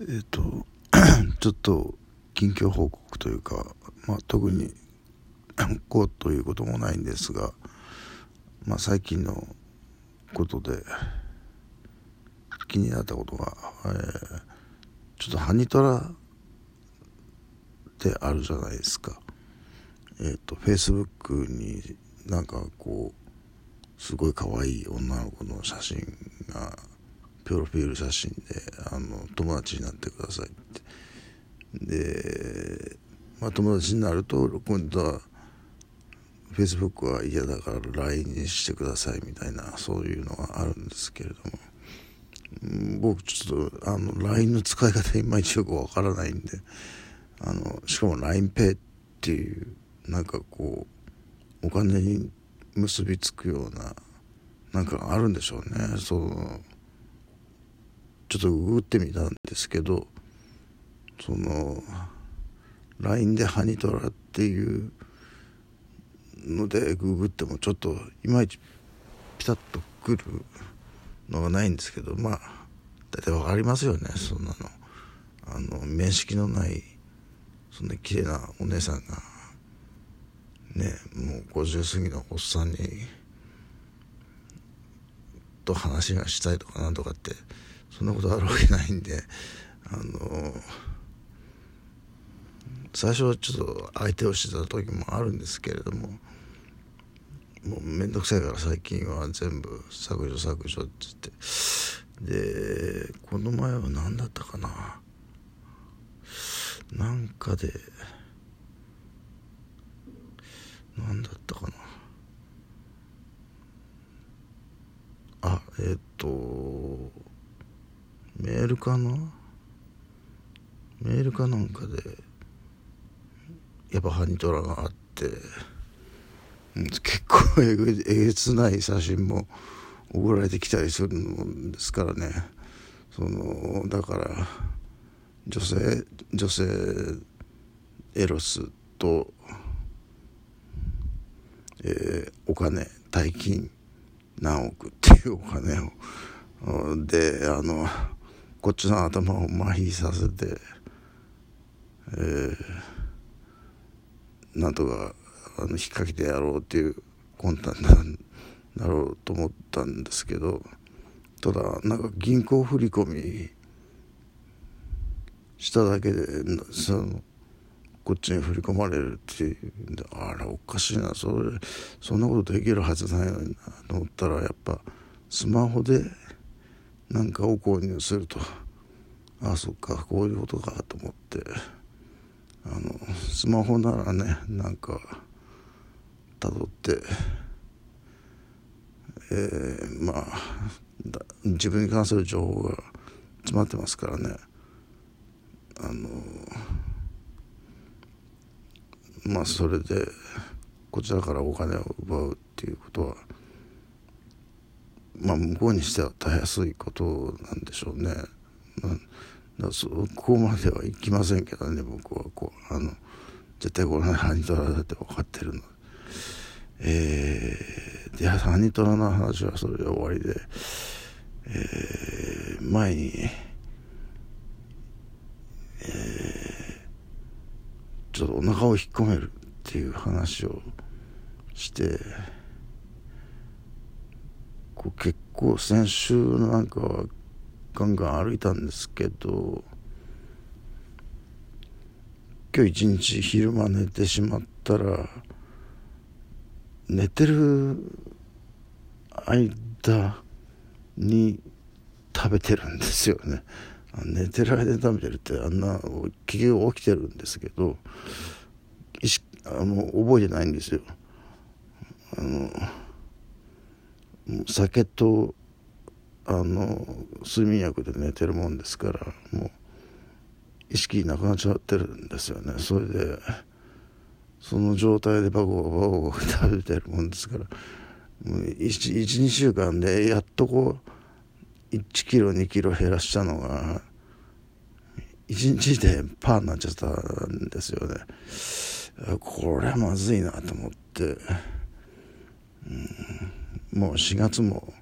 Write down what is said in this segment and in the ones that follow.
えっ、と ちょっと近況報告というか、まあ、特に こうということもないんですが、まあ、最近のことで気になったことが、えー、ちょっとハニトラってあるじゃないですか。えっ、ー、とフェイスブックになんかこうすごい可愛い女の子の写真がプロフィール写真であの友達になってくださいって。で、まあ、友達になると今度はフェイスブックは嫌だから LINE にしてくださいみたいなそういうのがあるんですけれども。僕ちょっとあの LINE の使い方いまいちよくわからないんであのしかも LINEPay っていうなんかこうお金に結びつくようななんかあるんでしょうね。そのちょっとググってみたんですけどその LINE でハニトラっていうのでググってもちょっといまいちピタッとくるのがないんですけどまあ大体分かりますよねそんなの。あの面識のないそんな綺麗なお姉さんがねもう50過ぎのおっさんにと話がしたいとかなんとかってそんなことあるわけないんであの最初はちょっと相手をしてた時もあるんですけれどももう面倒くさいから最近は全部削除削除って言って。でこの前は何だったかな。なんかで何だったかな。あえっ、ー、とメールかな？メールかなんかでやっぱハニトラがあって結構えげえげつない写真も送られてきたりするんですからね。そのだから女性女性エロスと、えー、お金大金何億っていうお金をであのこっちの頭を麻痺させて、えー、なんとかあの引っ掛けてやろうっていう魂胆だろうと思ったんですけどただなんか銀行振り込みしただけでそのこっちに振り込まれるっていうであらおかしいなそれそんなことできるはずないのになと思ったらやっぱスマホでなんかを購入すると。ああそっかこういうことかと思って。あのスマホならねなんかたどって。えー、まあ自分に関する情報が詰まってますからね。あのまあそれでこちらからお金を奪うっていうことはまあ向こうにしてはたやすいことなんでしょうね。だそこまではいきませんけどね僕はこうあの絶対このハニトラだって分かってるのえー、でハニトラの話はそれで終わりで、えー、前に、えー、ちょっとお腹を引っ込めるっていう話をしてこう結構先週なんかはガンガン歩いたんですけど今日一日昼間寝てしまったら寝てる間に食べてるんですよね。寝てる間に食べてるってあんな結局起きてるんですけどあの覚えてないんですよ。あの酒とあの睡眠薬で寝てるもんですからもう意識なくなっちゃってるんですよね。それでその状態でバコバコバコ食べてるもんですから12週間でやっとこう1キロ2キロ減らしたのが1日でパーになっちゃったんですよね。これはまずいなと思って、もう4月も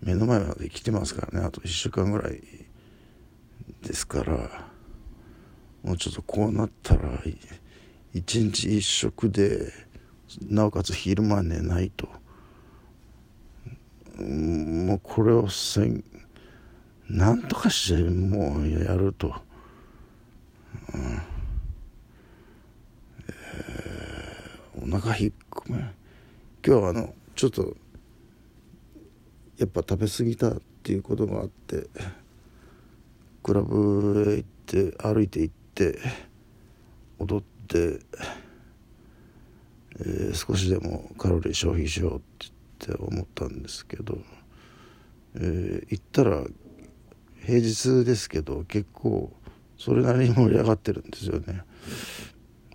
目の前まで来てますからね。あと1週間ぐらいですから。もうちょっとこうなったら一日一食でなおかつ昼間寝ないと。もうこれをせんなんとかしてもうやると、うん。えー、お腹引っ込め。今日はあのちょっとやっぱ食べ過ぎたっていうことがあってクラブへ行って歩いて行って踊って、えー、少しでもカロリー消費しようって思ったんですけど、えー、行ったら平日ですけど結構それなりに盛り上がってるんですよね。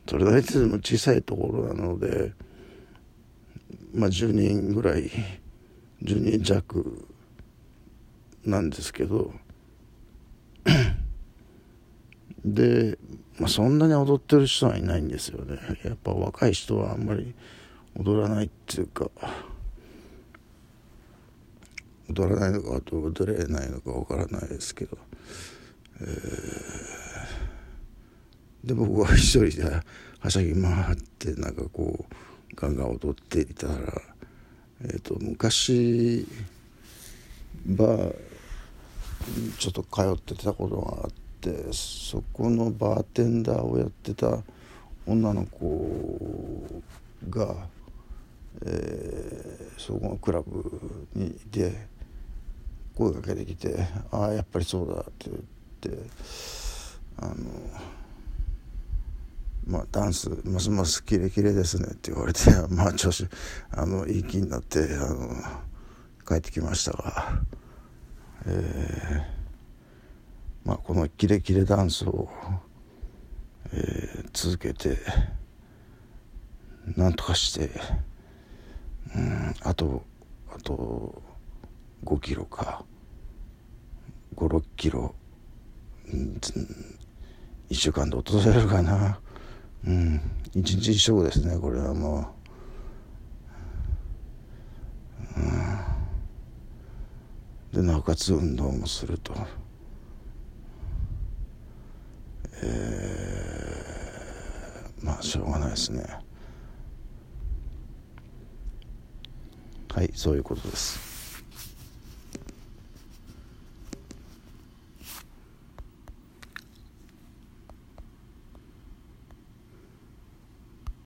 それなりにも小さいところなのでまあ10人ぐらい10人弱なんですけどで、まあ、そんなに踊ってる人はいないんですよね。やっぱ若い人はあんまり踊らないっていうか踊らないのか踊れないのかわからないですけど、えー、で僕は一人ではしゃぎ回ってなんかこうガンガン踊っていたら、えーと、昔バーちょっと通ってたことがあってそこのバーテンダーをやってた女の子が、えー、そこのクラブにいて声かけてきて「ああやっぱりそうだ」って言ってあの。まあ、ダンスますますキレキレですねって言われて まあ調子あのいい気になってあの帰ってきましたが、えー、まあ、このキレキレダンスを、えー、続けてなんとかしてうんあとあと5キロか56キロ、1週間で落とせるかな。うん。一日一食ですねこれはもう、うん、でなおかつ運動もすると。えー、まあしょうがないですね。はいそういうことです。